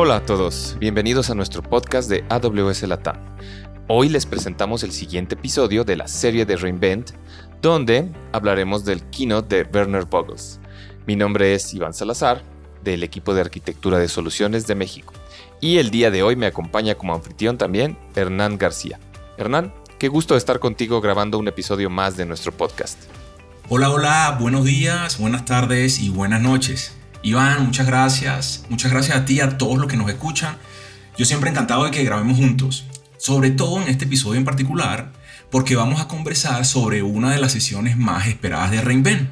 Hola a todos, bienvenidos a nuestro podcast de AWS Latam. Hoy les presentamos el siguiente episodio de la serie de Reinvent, donde hablaremos del keynote de Werner Vogels. Mi nombre es Iván Salazar, del equipo de arquitectura de soluciones de México. Y el día de hoy me acompaña como anfitrión también Hernán García. Hernán, qué gusto estar contigo grabando un episodio más de nuestro podcast. Hola, hola, buenos días, buenas tardes y buenas noches. Iván, muchas gracias. Muchas gracias a ti a todos los que nos escuchan. Yo siempre encantado de que grabemos juntos. Sobre todo en este episodio en particular, porque vamos a conversar sobre una de las sesiones más esperadas de Reinvent.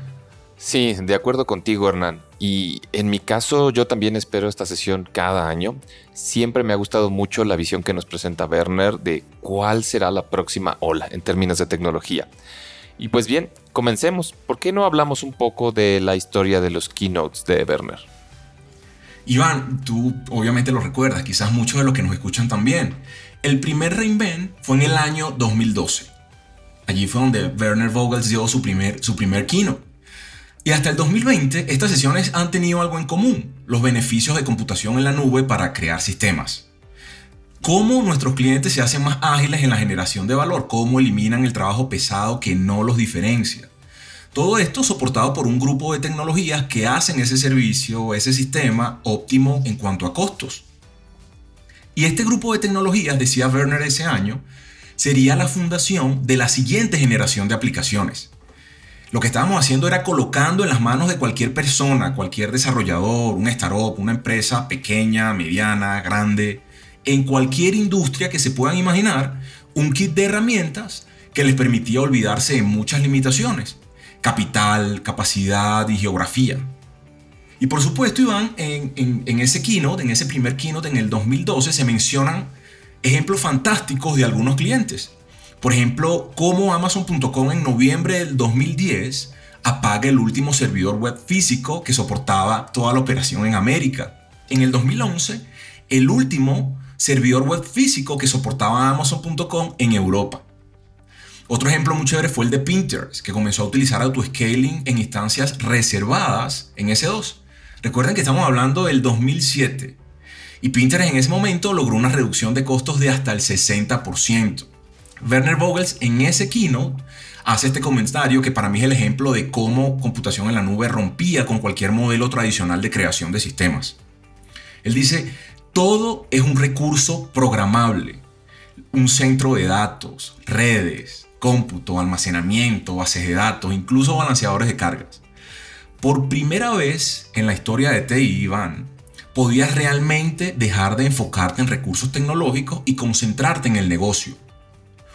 Sí, de acuerdo contigo, Hernán. Y en mi caso, yo también espero esta sesión cada año. Siempre me ha gustado mucho la visión que nos presenta Werner de cuál será la próxima ola en términos de tecnología. Y pues bien, comencemos. ¿Por qué no hablamos un poco de la historia de los keynotes de Werner? Iván, tú obviamente lo recuerdas, quizás muchos de los que nos escuchan también. El primer Reinvent fue en el año 2012. Allí fue donde Werner Vogels dio su primer, su primer keynote. Y hasta el 2020, estas sesiones han tenido algo en común, los beneficios de computación en la nube para crear sistemas cómo nuestros clientes se hacen más ágiles en la generación de valor, cómo eliminan el trabajo pesado que no los diferencia. Todo esto soportado por un grupo de tecnologías que hacen ese servicio, ese sistema óptimo en cuanto a costos. Y este grupo de tecnologías, decía Werner ese año, sería la fundación de la siguiente generación de aplicaciones. Lo que estábamos haciendo era colocando en las manos de cualquier persona, cualquier desarrollador, un startup, una empresa pequeña, mediana, grande, en cualquier industria que se puedan imaginar un kit de herramientas que les permitía olvidarse de muchas limitaciones, capital, capacidad y geografía. Y por supuesto, Iván, en, ese keynote, en ese primer keynote en el 2012, se mencionan ejemplos fantásticos de algunos clientes. Por ejemplo, cómo Amazon.com en noviembre del 2010 apaga el último servidor web físico que soportaba toda la operación en América. En el 2011, el último servidor web físico que soportaba Amazon.com en Europa. Otro ejemplo muy chévere fue el de Pinterest, que comenzó a utilizar autoscaling en instancias reservadas en S2. Recuerden que estamos hablando del 2007. Y Pinterest en ese momento logró una reducción de costos de hasta el 60%. Werner Vogels en ese keynote hace este comentario que para mí es el ejemplo de cómo computación en la nube rompía con cualquier modelo tradicional de creación de sistemas. Él dice, todo es un recurso programable. Un centro de datos, redes, cómputo, almacenamiento, bases de datos, incluso balanceadores de cargas. Por primera vez en la historia de TI, Iván, podías realmente dejar de enfocarte en recursos tecnológicos y concentrarte en el negocio.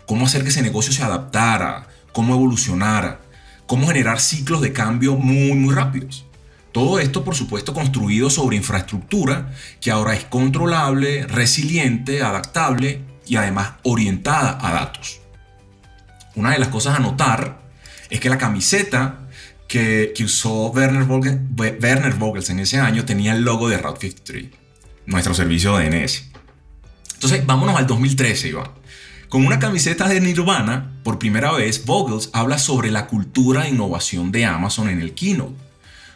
Cómo hacer que ese negocio se adaptara, cómo evolucionara, cómo generar ciclos de cambio muy, muy rápidos. Todo esto, por supuesto, construido sobre infraestructura que ahora es controlable, resiliente, adaptable y además orientada a datos. Una de las cosas a notar es que la camiseta que, usó Werner, Vogels en ese año tenía el logo de Route 53, nuestro servicio de DNS. Entonces, vámonos al 2013, Iván. Con una camiseta de Nirvana, por primera vez, Vogels habla sobre la cultura e innovación de Amazon en el keynote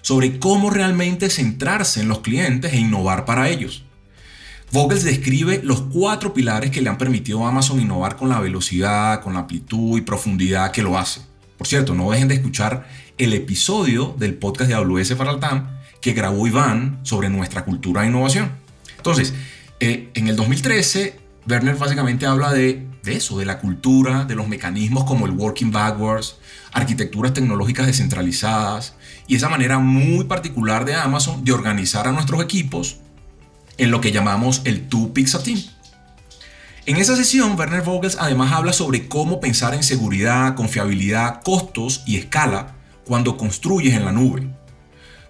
sobre cómo realmente centrarse en los clientes e innovar para ellos. Vogels describe los cuatro pilares que le han permitido a Amazon innovar con la velocidad, con la amplitud y profundidad que lo hace. Por cierto, no dejen de escuchar el episodio del podcast de AWS para el TAM que grabó Iván sobre nuestra cultura de innovación. Entonces, eh, en el 2013, Werner básicamente habla de, de eso, de la cultura, de los mecanismos como el working backwards, arquitecturas tecnológicas descentralizadas, y esa manera muy particular de Amazon de organizar a nuestros equipos en lo que llamamos el Two Pixel Team. En esa sesión, Werner Vogels además habla sobre cómo pensar en seguridad, confiabilidad, costos y escala cuando construyes en la nube.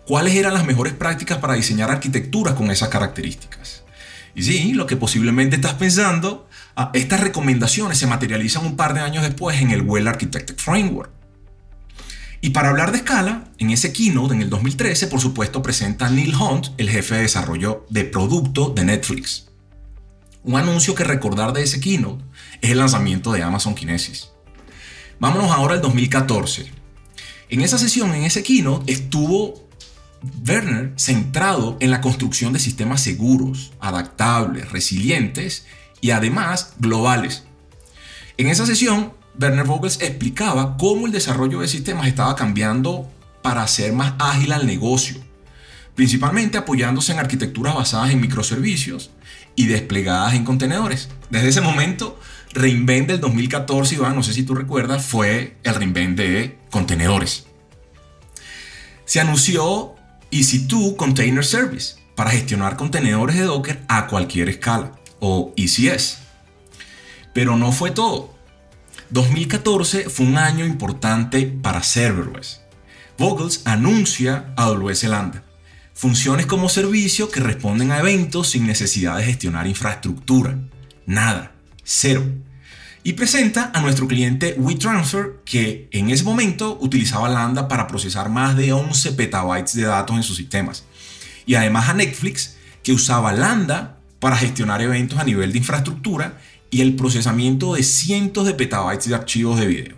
¿Cuáles eran las mejores prácticas para diseñar arquitecturas con esas características? Y sí, lo que posiblemente estás pensando, ah, estas recomendaciones se materializan un par de años después en el Well Architected Framework. Y para hablar de escala, en ese keynote en el 2013, por supuesto, presenta Neil Hunt, el jefe de desarrollo de producto de Netflix. Un anuncio que recordar de ese keynote es el lanzamiento de Amazon Kinesis. Vámonos ahora al 2014. En esa sesión, en ese keynote, estuvo Werner centrado en la construcción de sistemas seguros, adaptables, resilientes y además globales. En esa sesión, Werner Vogels explicaba cómo el desarrollo de sistemas estaba cambiando para hacer más ágil al negocio, principalmente apoyándose en arquitecturas basadas en microservicios y desplegadas en contenedores. Desde ese momento, Reinvent del 2014, Iván, no sé si tú recuerdas, fue el Reinvent de contenedores. Se anunció EC2 Container Service para gestionar contenedores de Docker a cualquier escala, o ECS. Pero no fue todo. 2014 fue un año importante para serverless. Vogels anuncia AWS Lambda, funciones como servicio que responden a eventos sin necesidad de gestionar infraestructura. Nada, cero. Y presenta a nuestro cliente WeTransfer que en ese momento utilizaba Lambda para procesar más de 11 petabytes de datos en sus sistemas. Y además a Netflix que usaba Lambda para gestionar eventos a nivel de infraestructura y el procesamiento de cientos de petabytes de archivos de video.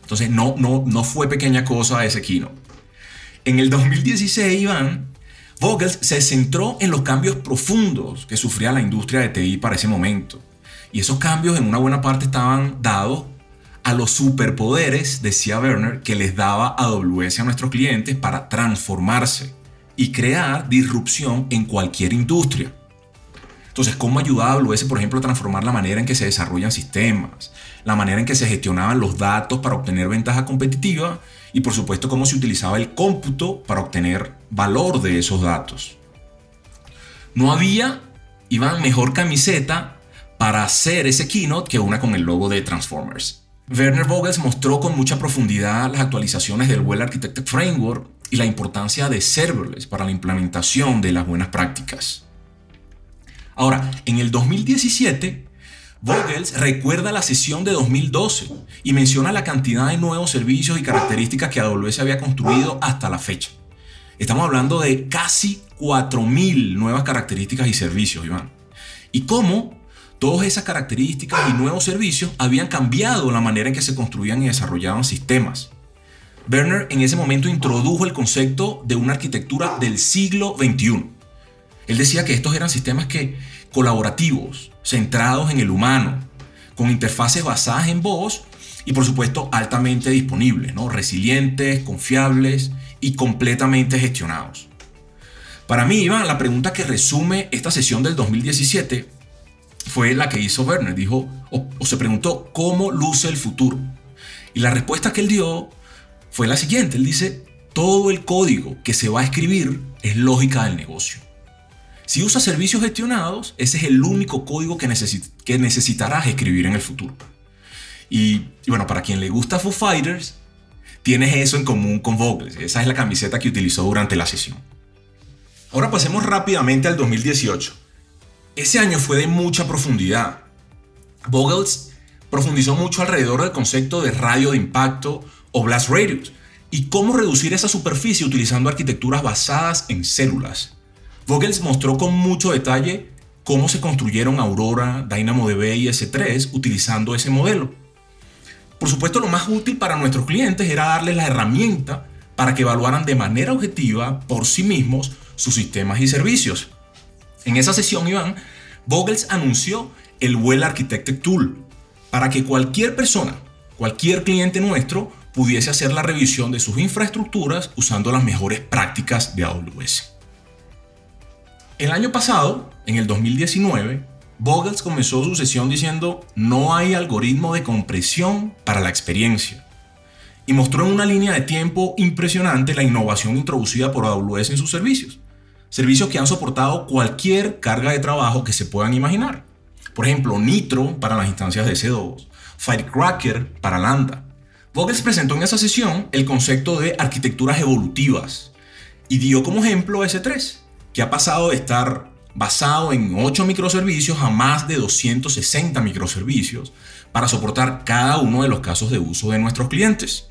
Entonces no, no, no fue pequeña cosa ese kino. En el 2016, Iván, Vogels se centró en los cambios profundos que sufría la industria de TI para ese momento. Y esos cambios en una buena parte estaban dados a los superpoderes, decía Werner, que les daba AWS a nuestros clientes para transformarse y crear disrupción en cualquier industria. Entonces, ¿cómo ayudaba AWS, por ejemplo, a transformar la manera en que se desarrollan sistemas, la manera en que se gestionaban los datos para obtener ventaja competitiva y, por supuesto, cómo se utilizaba el cómputo para obtener valor de esos datos? No había, Iván, mejor camiseta para hacer ese keynote que una con el logo de Transformers. Werner Vogels mostró con mucha profundidad las actualizaciones del Well Architected Framework y la importancia de serverless para la implementación de las buenas prácticas. Ahora, en el 2017, Vogels recuerda la sesión de 2012 y menciona la cantidad de nuevos servicios y características que AWS había construido hasta la fecha. Estamos hablando de casi 4.000 nuevas características y servicios, Iván. Y cómo todas esas características y nuevos servicios habían cambiado la manera en que se construían y desarrollaban sistemas. Werner en ese momento introdujo el concepto de una arquitectura del siglo XXI él decía que estos eran sistemas que, colaborativos, centrados en el humano, con interfaces basadas en voz y por supuesto altamente disponibles, ¿no? resilientes, confiables y completamente gestionados. Para mí, Iván, la pregunta que resume esta sesión del 2017 fue la que hizo Werner. Dijo, o, o se preguntó, ¿cómo luce el futuro? Y la respuesta que él dio fue la siguiente. Él dice, todo el código que se va a escribir es lógica del negocio. Si usas servicios gestionados, ese es el único código que, que necesitarás escribir en el futuro. Y, bueno, para quien le gusta Foo Fighters, tienes eso en común con Vogels. Esa es la camiseta que utilizó durante la sesión. Ahora pasemos rápidamente al 2018. Ese año fue de mucha profundidad. Vogels profundizó mucho alrededor del concepto de radio de impacto o blast radius y cómo reducir esa superficie utilizando arquitecturas basadas en células. Vogels mostró con mucho detalle cómo se construyeron Aurora, DynamoDB y S3 utilizando ese modelo. Por supuesto, lo más útil para nuestros clientes era darles la herramienta para que evaluaran de manera objetiva por sí mismos sus sistemas y servicios. En esa sesión, Iván, Vogels anunció el Well Architected Tool para que cualquier persona, cualquier cliente nuestro, pudiese hacer la revisión de sus infraestructuras usando las mejores prácticas de AWS. El año pasado, en el 2019, Vogels comenzó su sesión diciendo no hay algoritmo de compresión para la experiencia y mostró en una línea de tiempo impresionante la innovación introducida por AWS en sus servicios. Servicios que han soportado cualquier carga de trabajo que se puedan imaginar. Por ejemplo, Nitro para las instancias de C2, Firecracker para Lambda. Vogels presentó en esa sesión el concepto de arquitecturas evolutivas y dio como ejemplo S3, que ha pasado de estar basado en 8 microservicios a más de 260 microservicios para soportar cada uno de los casos de uso de nuestros clientes.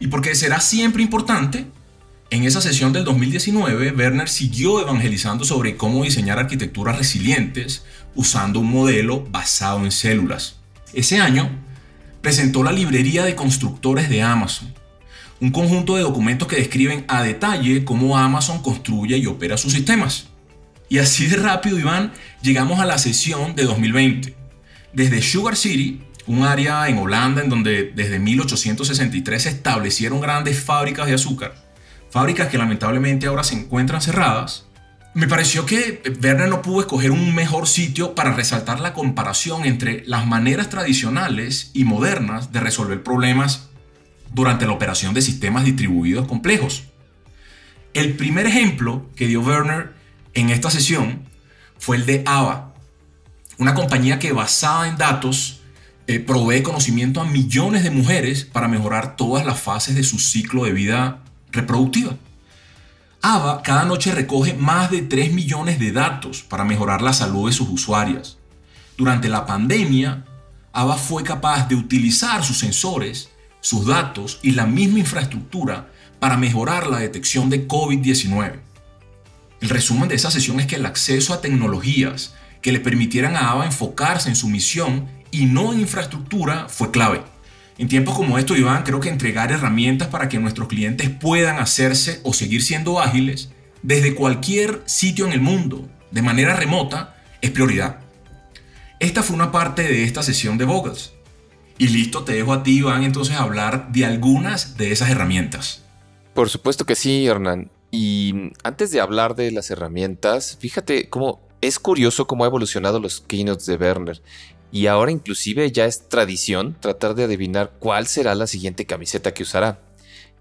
Y porque será siempre importante, en esa sesión del 2019, Werner siguió evangelizando sobre cómo diseñar arquitecturas resilientes usando un modelo basado en células. Ese año presentó la librería de constructores de Amazon, un conjunto de documentos que describen a detalle cómo Amazon construye y opera sus sistemas. Y así de rápido, Iván, llegamos a la sesión de 2020. Desde Sugar City, un área en Holanda en donde desde 1863 se establecieron grandes fábricas de azúcar, fábricas que lamentablemente ahora se encuentran cerradas, me pareció que Werner no pudo escoger un mejor sitio para resaltar la comparación entre las maneras tradicionales y modernas de resolver problemas durante la operación de sistemas distribuidos complejos. El primer ejemplo que dio Werner en esta sesión fue el de AVA, una compañía que basada en datos eh, provee conocimiento a millones de mujeres para mejorar todas las fases de su ciclo de vida reproductiva. AVA cada noche recoge más de 3 millones de datos para mejorar la salud de sus usuarias. Durante la pandemia, AVA fue capaz de utilizar sus sensores, sus datos y la misma infraestructura para mejorar la detección de COVID-19. El resumen de esa sesión es que el acceso a tecnologías que le permitieran a AVA enfocarse en su misión y no en infraestructura fue clave. En tiempos como estos, Iván, creo que entregar herramientas para que nuestros clientes puedan hacerse o seguir siendo ágiles desde cualquier sitio en el mundo, de manera remota, es prioridad. Esta fue una parte de esta sesión de Vogels. Y listo, te dejo a ti, Iván, entonces hablar de algunas de esas herramientas. Por supuesto que sí, Hernán. Y antes de hablar de las herramientas, fíjate cómo es curioso cómo ha evolucionado los keynotes de Werner y ahora inclusive ya es tradición tratar de adivinar cuál será la siguiente camiseta que usará.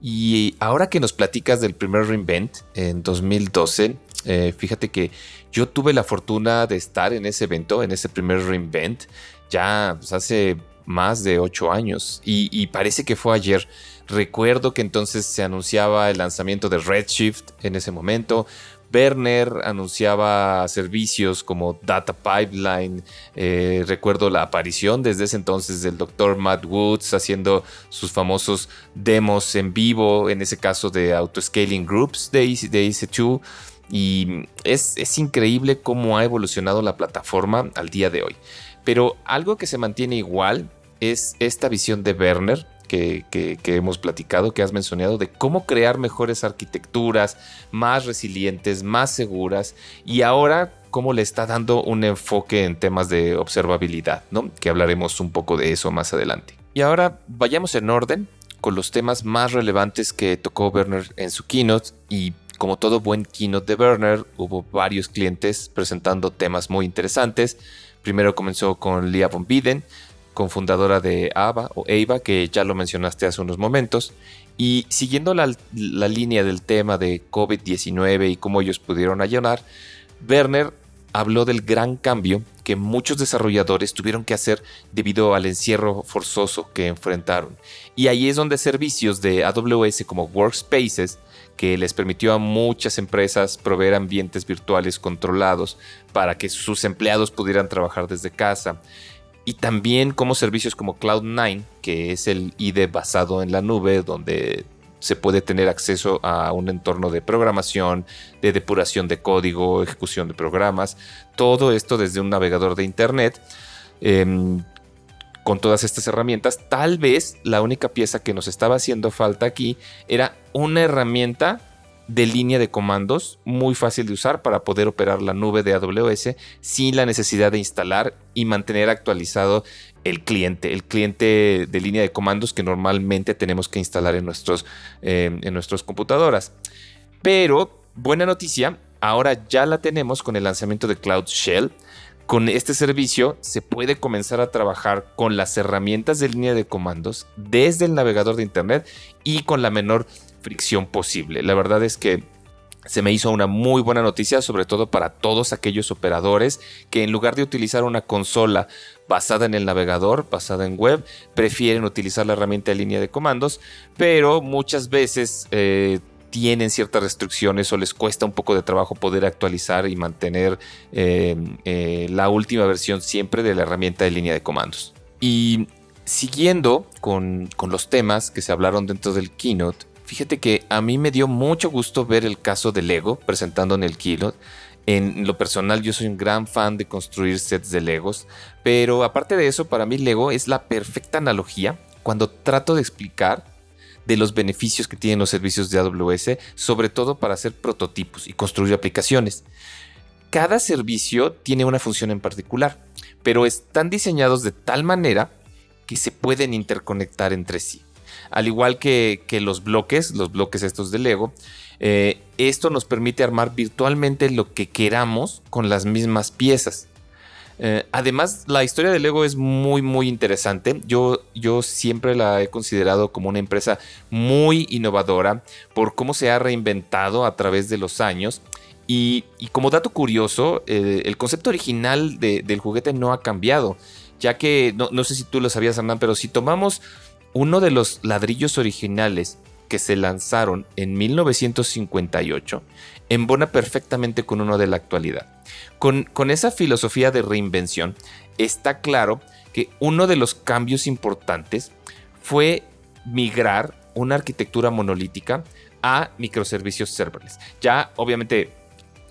Y ahora que nos platicas del primer reinvent en 2012, eh, fíjate que yo tuve la fortuna de estar en ese evento, en ese primer reinvent, ya pues, hace más de ocho años y, parece que fue ayer. Recuerdo que entonces se anunciaba el lanzamiento de Redshift en ese momento. Werner anunciaba servicios como Data Pipeline. Eh, recuerdo la aparición desde ese entonces del Dr. Matt Woods haciendo sus famosos demos en vivo, en ese caso de Autoscaling Groups de, de EC2. Y es, es increíble cómo ha evolucionado la plataforma al día de hoy. Pero algo que se mantiene igual es esta visión de Werner que, hemos platicado, que has mencionado, de cómo crear mejores arquitecturas, más resilientes, más seguras, y ahora cómo le está dando un enfoque en temas de observabilidad, ¿no? Que hablaremos un poco de eso más adelante. Y ahora vayamos en orden con los temas más relevantes que tocó Werner en su keynote y como todo buen keynote de Werner, hubo varios clientes presentando temas muy interesantes. Primero comenzó con Lia von Biden, cofundadora de AVA o EIVA, que ya lo mencionaste hace unos momentos. Y siguiendo la, línea del tema de COVID-19 y cómo ellos pudieron allanar, Werner habló del gran cambio que muchos desarrolladores tuvieron que hacer debido al encierro forzoso que enfrentaron. Y ahí es donde servicios de AWS como Workspaces, que les permitió a muchas empresas proveer ambientes virtuales controlados para que sus empleados pudieran trabajar desde casa, y también como servicios como Cloud9, que es el IDE basado en la nube, donde se puede tener acceso a un entorno de programación, de depuración de código, ejecución de programas, todo esto desde un navegador de Internet. Em, con todas estas herramientas, tal vez la única pieza que nos estaba haciendo falta aquí era una herramienta de línea de comandos muy fácil de usar para poder operar la nube de AWS sin la necesidad de instalar y mantener actualizado el cliente, el cliente de línea de comandos que normalmente tenemos que instalar en, nuestros, eh, en nuestras computadoras. Pero, buena noticia, ahora ya la tenemos con el lanzamiento de Cloud Shell. Con este servicio se puede comenzar a trabajar con las herramientas de línea de comandos desde el navegador de Internet y con la menor fricción posible. La verdad es que se me hizo una muy buena noticia, sobre todo para todos aquellos operadores que en lugar de utilizar una consola basada en el navegador, basada en web, prefieren utilizar la herramienta de línea de comandos, pero muchas veces eh, tienen ciertas restricciones o les cuesta un poco de trabajo poder actualizar y mantener eh, eh, la última versión siempre de la herramienta de línea de comandos. Y siguiendo con, con los temas que se hablaron dentro del keynote, Fíjate que a mí me dio mucho gusto ver el caso de Lego presentando en el Keynote. En lo personal yo soy un gran fan de construir sets de Legos, pero aparte de eso para mí Lego es la perfecta analogía cuando trato de explicar de los beneficios que tienen los servicios de AWS, sobre todo para hacer prototipos y construir aplicaciones. Cada servicio tiene una función en particular, pero están diseñados de tal manera que se pueden interconectar entre sí. Al igual que, los bloques, los bloques estos de Lego, eh, esto nos permite armar virtualmente lo que queramos con las mismas piezas. Eh, además, la historia de Lego es muy, muy interesante. Yo, yo siempre la he considerado como una empresa muy innovadora por cómo se ha reinventado a través de los años. Y, como dato curioso, eh, el concepto original del juguete no ha cambiado, ya que, no, no sé si tú lo sabías, Hernán, pero si tomamos uno de los ladrillos originales que se lanzaron en 1958 embona perfectamente con uno de la actualidad. Con, esa filosofía de reinvención, está claro que uno de los cambios importantes fue migrar una arquitectura monolítica a microservicios serverless. Ya obviamente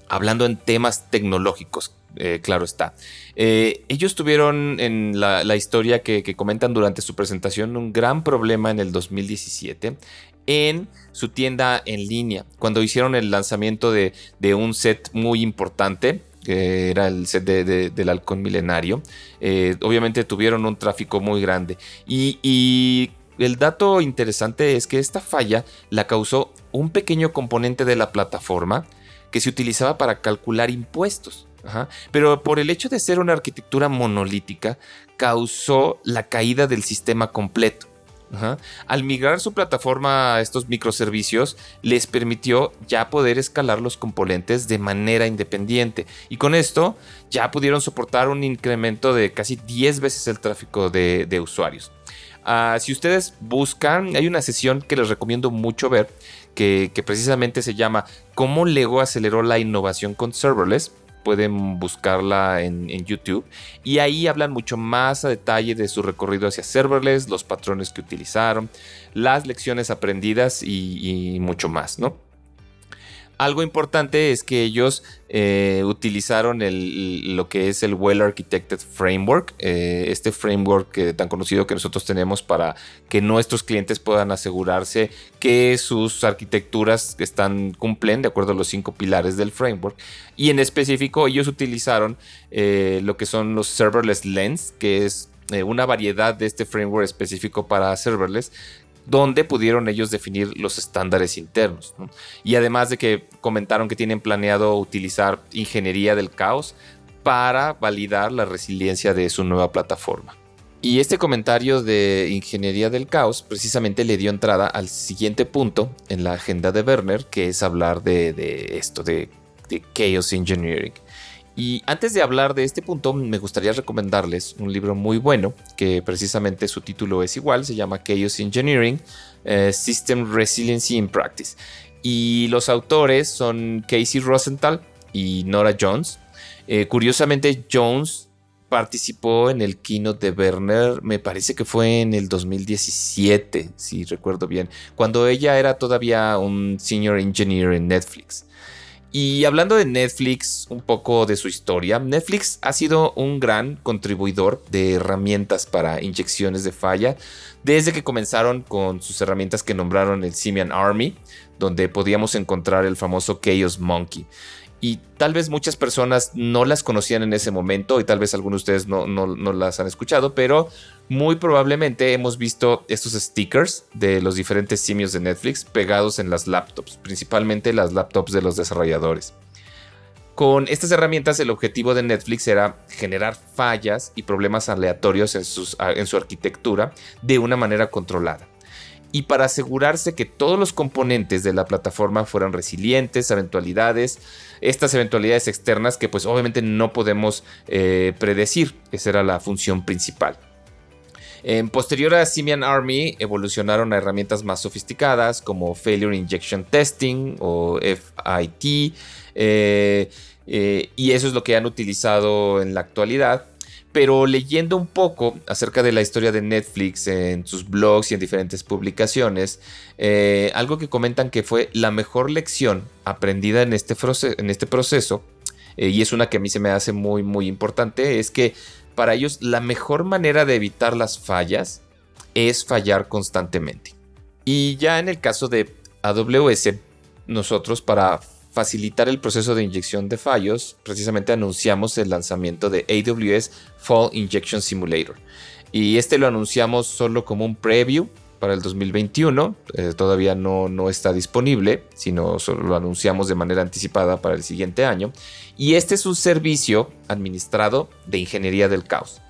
hablando en temas tecnológicos, eh, claro está. Eh, ellos tuvieron en la, historia que, comentan durante su presentación un gran problema en el 2017 en su tienda en línea, cuando hicieron el lanzamiento de, un set muy importante, que era el set del halcón milenario. Eh, obviamente tuvieron un tráfico muy grande. Y, y el dato interesante es que esta falla la causó un pequeño componente de la plataforma que se utilizaba para calcular impuestos. Pero por el hecho de ser una arquitectura monolítica, causó la caída del sistema completo. Al migrar su plataforma a estos microservicios, les permitió ya poder escalar los componentes de manera independiente. Y con esto ya pudieron soportar un incremento de casi 10 veces el tráfico de, usuarios. Ah, si ustedes buscan, hay una sesión que les recomiendo mucho ver, que, precisamente se llama ¿Cómo Lego aceleró la innovación con serverless? Pueden buscarla en, YouTube. Y ahí hablan mucho más a detalle de su recorrido hacia serverless, los patrones que utilizaron, las lecciones aprendidas y, y mucho más, ¿no? Algo importante es que ellos eh, utilizaron lo que es el Well Architected Framework, eh, este framework tan conocido que nosotros tenemos para que nuestros clientes puedan asegurarse que sus arquitecturas están, cumplen de acuerdo a los cinco pilares del framework. Y en específico ellos utilizaron eh, lo que son los serverless lens, que es una variedad de este framework específico para serverless donde pudieron ellos definir los estándares internos. Y además de que comentaron que tienen planeado utilizar ingeniería del caos para validar la resiliencia de su nueva plataforma. Y este comentario de ingeniería del caos precisamente le dio entrada al siguiente punto en la agenda de Werner, que es hablar de, esto, de, de Chaos Engineering. Y antes de hablar de este punto, me gustaría recomendarles un libro muy bueno, que precisamente su título es igual, se llama Chaos Engineering, eh, System Resiliency in Practice. Y los autores son Casey Rosenthal y Nora Jones. Eh, curiosamente, Jones participó en el keynote de Werner, me parece que fue en el 2017, si recuerdo bien, cuando ella era todavía un senior engineer en Netflix. Y hablando de Netflix, un poco de su historia, Netflix ha sido un gran contribuidor de herramientas para inyecciones de falla desde que comenzaron con sus herramientas que nombraron el Simian Army, donde podíamos encontrar el famoso Chaos Monkey y tal vez muchas personas no las conocían en ese momento y tal vez algunos de ustedes no, no, las han escuchado, pero muy probablemente hemos visto estos stickers de los diferentes simios de Netflix pegados en las laptops, principalmente las laptops de los desarrolladores. Con estas herramientas el objetivo de Netflix era generar fallas y problemas aleatorios en, en su arquitectura de una manera controlada y para asegurarse que todos los componentes de la plataforma fueran resilientes a eventualidades, estas eventualidades externas que pues obviamente no podemos eh, predecir, esa era la función principal. En posterior a Simian Army evolucionaron a herramientas más sofisticadas como Failure Injection Testing o FIT, eh, eh, y eso es lo que han utilizado en la actualidad pero leyendo un poco acerca de la historia de Netflix en sus blogs y en diferentes publicaciones, eh, algo que comentan que fue la mejor lección aprendida en este, este proceso, eh, y es una que a mí se me hace muy, muy importante, es que para ellos la mejor manera de evitar las fallas es fallar constantemente. Y ya en el caso de AWS, nosotros para facilitar el proceso de inyección de fallos, precisamente anunciamos el lanzamiento de AWS Fall Injection Simulator. Y este lo anunciamos solo como un preview para el 2021. Eh, todavía no, no está disponible, sino solo lo anunciamos de manera anticipada para el siguiente año. Y este es un servicio administrado de ingeniería del caos.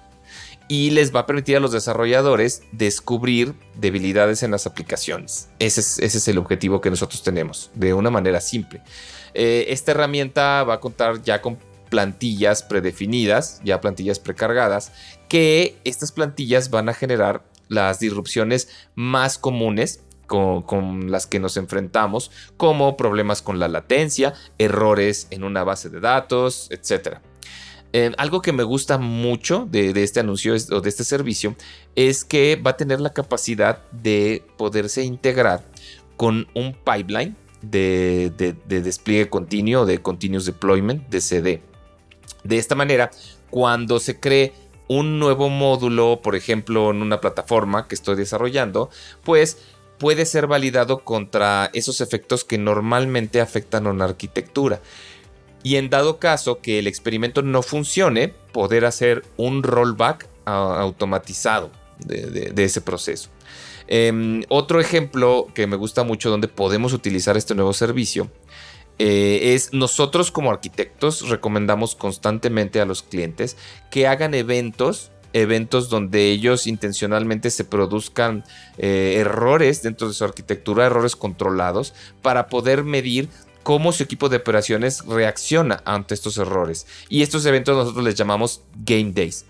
Y les va a permitir a los desarrolladores descubrir debilidades en las aplicaciones. Ese es, el objetivo que nosotros tenemos, de una manera simple. Eh, esta herramienta va a contar ya con plantillas predefinidas, ya plantillas precargadas, que estas plantillas van a generar las disrupciones más comunes con, las que nos enfrentamos, como problemas con la latencia, errores en una base de datos, etc. Eh, algo que me gusta mucho de, este anuncio o de este servicio es que va a tener la capacidad de poderse integrar con un pipeline de, de despliegue continuo, de continuous deployment, de CD. De esta manera, cuando se cree un nuevo módulo, por ejemplo, en una plataforma que estoy desarrollando, pues puede ser validado contra esos efectos que normalmente afectan a una arquitectura. Y en dado caso que el experimento no funcione, poder hacer un rollback automatizado de, ese proceso. Em, otro ejemplo que me gusta mucho donde podemos utilizar este nuevo servicio eh, es nosotros como arquitectos recomendamos constantemente a los clientes que hagan eventos eventos donde ellos intencionalmente se produzcan eh, errores dentro de su arquitectura, errores controlados, para poder medir cómo su equipo de operaciones reacciona ante estos errores. Y estos eventos nosotros les llamamos Game Days.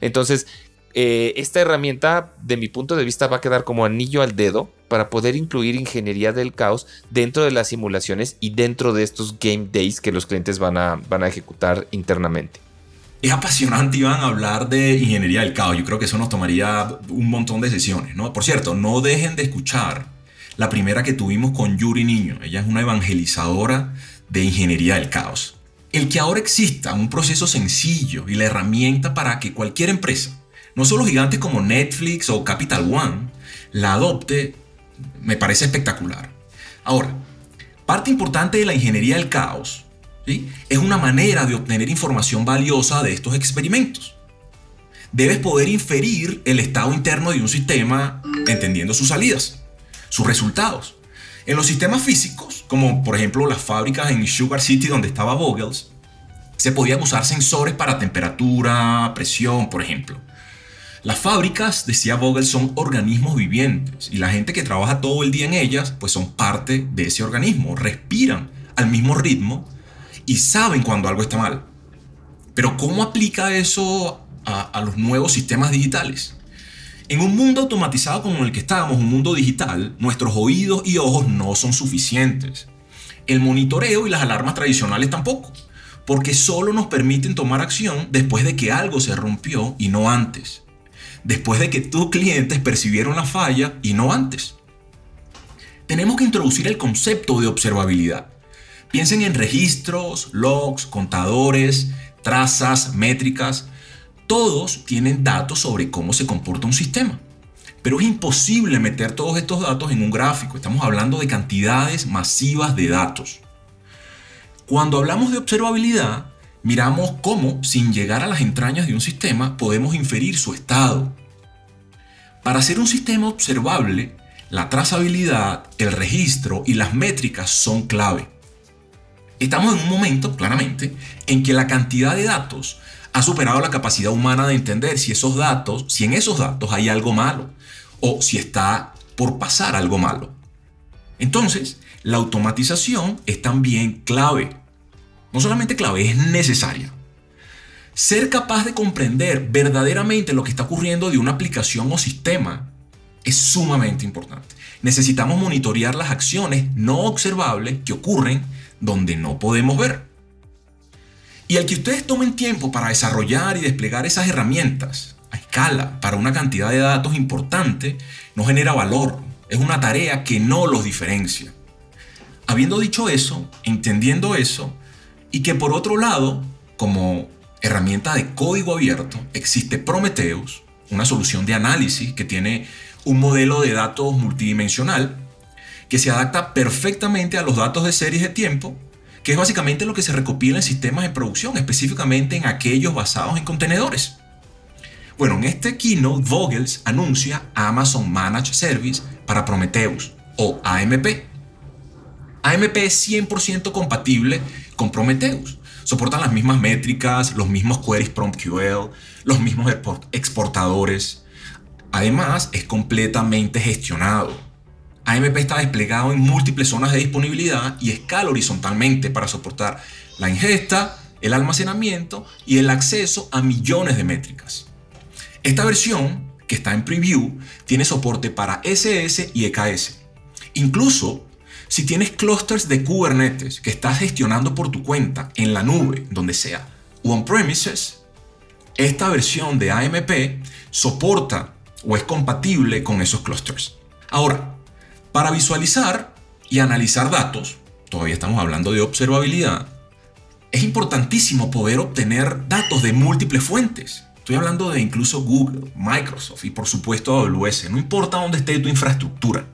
Entonces, eh, esta herramienta, de mi punto de vista, va a quedar como anillo al dedo para poder incluir ingeniería del caos dentro de las simulaciones y dentro de estos game days que los clientes van a, van a ejecutar internamente. Es apasionante, Iván, hablar de ingeniería del caos. Yo creo que eso nos tomaría un montón de sesiones, ¿no? Por cierto, no dejen de escuchar la primera que tuvimos con Yuri Niño. Ella es una evangelizadora de ingeniería del caos. El que ahora exista un proceso sencillo y la herramienta para que cualquier empresa, no solo gigantes como Netflix o Capital One, la adopte me parece espectacular. Ahora, parte importante de la ingeniería del caos es una manera de obtener información valiosa de estos experimentos. Debes poder inferir el estado interno de un sistema entendiendo sus salidas, sus resultados. En los sistemas físicos, como por ejemplo las fábricas en Sugar City donde estaba Vogels, se podían usar sensores para temperatura, presión, por ejemplo. Las fábricas, decía Vogel, son organismos vivientes y la gente que trabaja todo el día en ellas, pues son parte de ese organismo, respiran al mismo ritmo y saben cuando algo está mal. Pero ¿cómo aplica eso a, los nuevos sistemas digitales? En un mundo automatizado como el que estamos, un mundo digital, nuestros oídos y ojos no son suficientes. El monitoreo y las alarmas tradicionales tampoco, porque solo nos permiten tomar acción después de que algo se rompió y no antes después de que tus clientes percibieron la falla y no antes. Tenemos que introducir el concepto de observabilidad. Piensen en registros, logs, contadores, trazas, métricas. Todos tienen datos sobre cómo se comporta un sistema. Pero es imposible meter todos estos datos en un gráfico. Estamos hablando de cantidades masivas de datos. Cuando hablamos de observabilidad, miramos cómo, sin llegar a las entrañas de un sistema, podemos inferir su estado. Para hacer un sistema observable, la trazabilidad, el registro y las métricas son clave. Estamos en un momento, claramente, en que la cantidad de datos ha superado la capacidad humana de entender si esos datos, si en esos datos hay algo malo o si está por pasar algo malo. Entonces, la automatización es también clave no solamente clave, es necesaria. Ser capaz de comprender verdaderamente lo que está ocurriendo de una aplicación o sistema es sumamente importante. Necesitamos monitorear las acciones no observables que ocurren donde no podemos ver. Y al que ustedes tomen tiempo para desarrollar y desplegar esas herramientas a escala para una cantidad de datos importante, no genera valor. Es una tarea que no los diferencia. Habiendo dicho eso, entendiendo eso, y que por otro lado, como herramienta de código abierto, existe Prometheus, una solución de análisis que tiene un modelo de datos multidimensional que se adapta perfectamente a los datos de series de tiempo, que es básicamente lo que se recopila en sistemas de producción, específicamente en aquellos basados en contenedores. Bueno, en este keynote, Vogels anuncia Amazon Managed Service para Prometheus o AMP. AMP es 100% compatible con Prometheus. Soportan las mismas métricas, los mismos queries PromptQL, los mismos exportadores. Además, es completamente gestionado. AMP está desplegado en múltiples zonas de disponibilidad y escala horizontalmente para soportar la ingesta, el almacenamiento y el acceso a millones de métricas. Esta versión, que está en preview, tiene soporte para SS y EKS. Incluso si tienes clusters de Kubernetes que estás gestionando por tu cuenta en la nube, donde sea, o on-premises, esta versión de AMP soporta o es compatible con esos clusters. Ahora, para visualizar y analizar datos, todavía estamos hablando de observabilidad, es importantísimo poder obtener datos de múltiples fuentes. Estoy hablando de incluso Google, Microsoft y por supuesto AWS, no importa dónde esté tu infraestructura.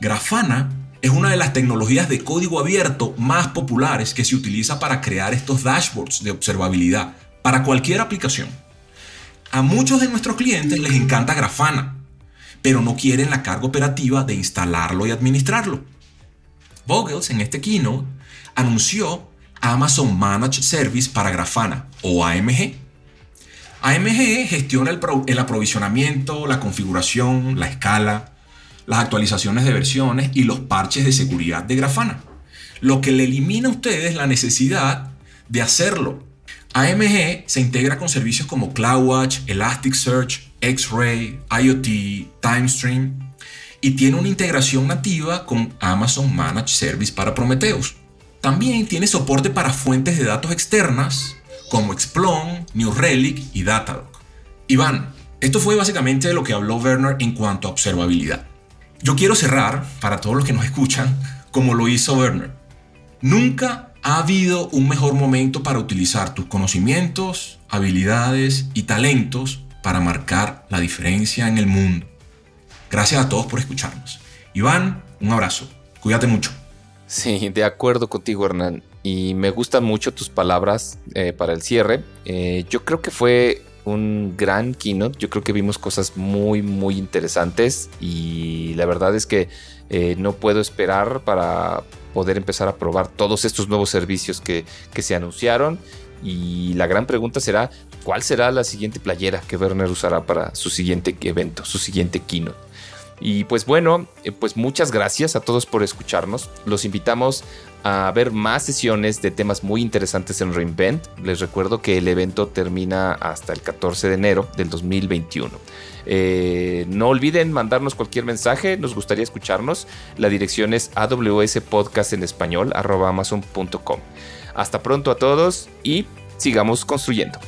Grafana es una de las tecnologías de código abierto más populares que se utiliza para crear estos dashboards de observabilidad para cualquier aplicación. A muchos de nuestros clientes les encanta Grafana, pero no quieren la carga operativa de instalarlo y administrarlo. Vogels en este keynote anunció Amazon Managed Service para Grafana o AMG. AMG gestiona el, el aprovisionamiento, la configuración, la escala, las actualizaciones de versiones y los parches de seguridad de Grafana, lo que le elimina a ustedes la necesidad de hacerlo. AMG se integra con servicios como CloudWatch, Elasticsearch, X-Ray, IoT, TimeStream y tiene una integración nativa con Amazon Managed Service para Prometheus. También tiene soporte para fuentes de datos externas como Explon, New Relic y Datadog. Iván, esto fue básicamente lo que habló Werner en cuanto a observabilidad. Yo quiero cerrar, para todos los que nos escuchan, como lo hizo Werner. Nunca ha habido un mejor momento para utilizar tus conocimientos, habilidades y talentos para marcar la diferencia en el mundo. Gracias a todos por escucharnos. Iván, un abrazo. Cuídate mucho. Sí, de acuerdo contigo, Hernán. Y me gustan mucho tus palabras eh, para el cierre. Eh, yo creo que fue un gran keynote. Yo creo que vimos cosas muy, muy interesantes y la verdad es que eh, no puedo esperar para poder empezar a probar todos estos nuevos servicios que, que, se anunciaron. Y la gran pregunta será, ¿cuál será la siguiente playera que Werner usará para su siguiente evento, su siguiente keynote? Y pues bueno, eh, pues muchas gracias a todos por escucharnos. Los invitamos a ver más sesiones de temas muy interesantes en Reinvent. Les recuerdo que el evento termina hasta el 14 de enero del 2021. Eh, no olviden mandarnos cualquier mensaje, nos gustaría escucharnos. La dirección es AWS Podcast en español, amazon.com. Hasta pronto a todos y sigamos construyendo.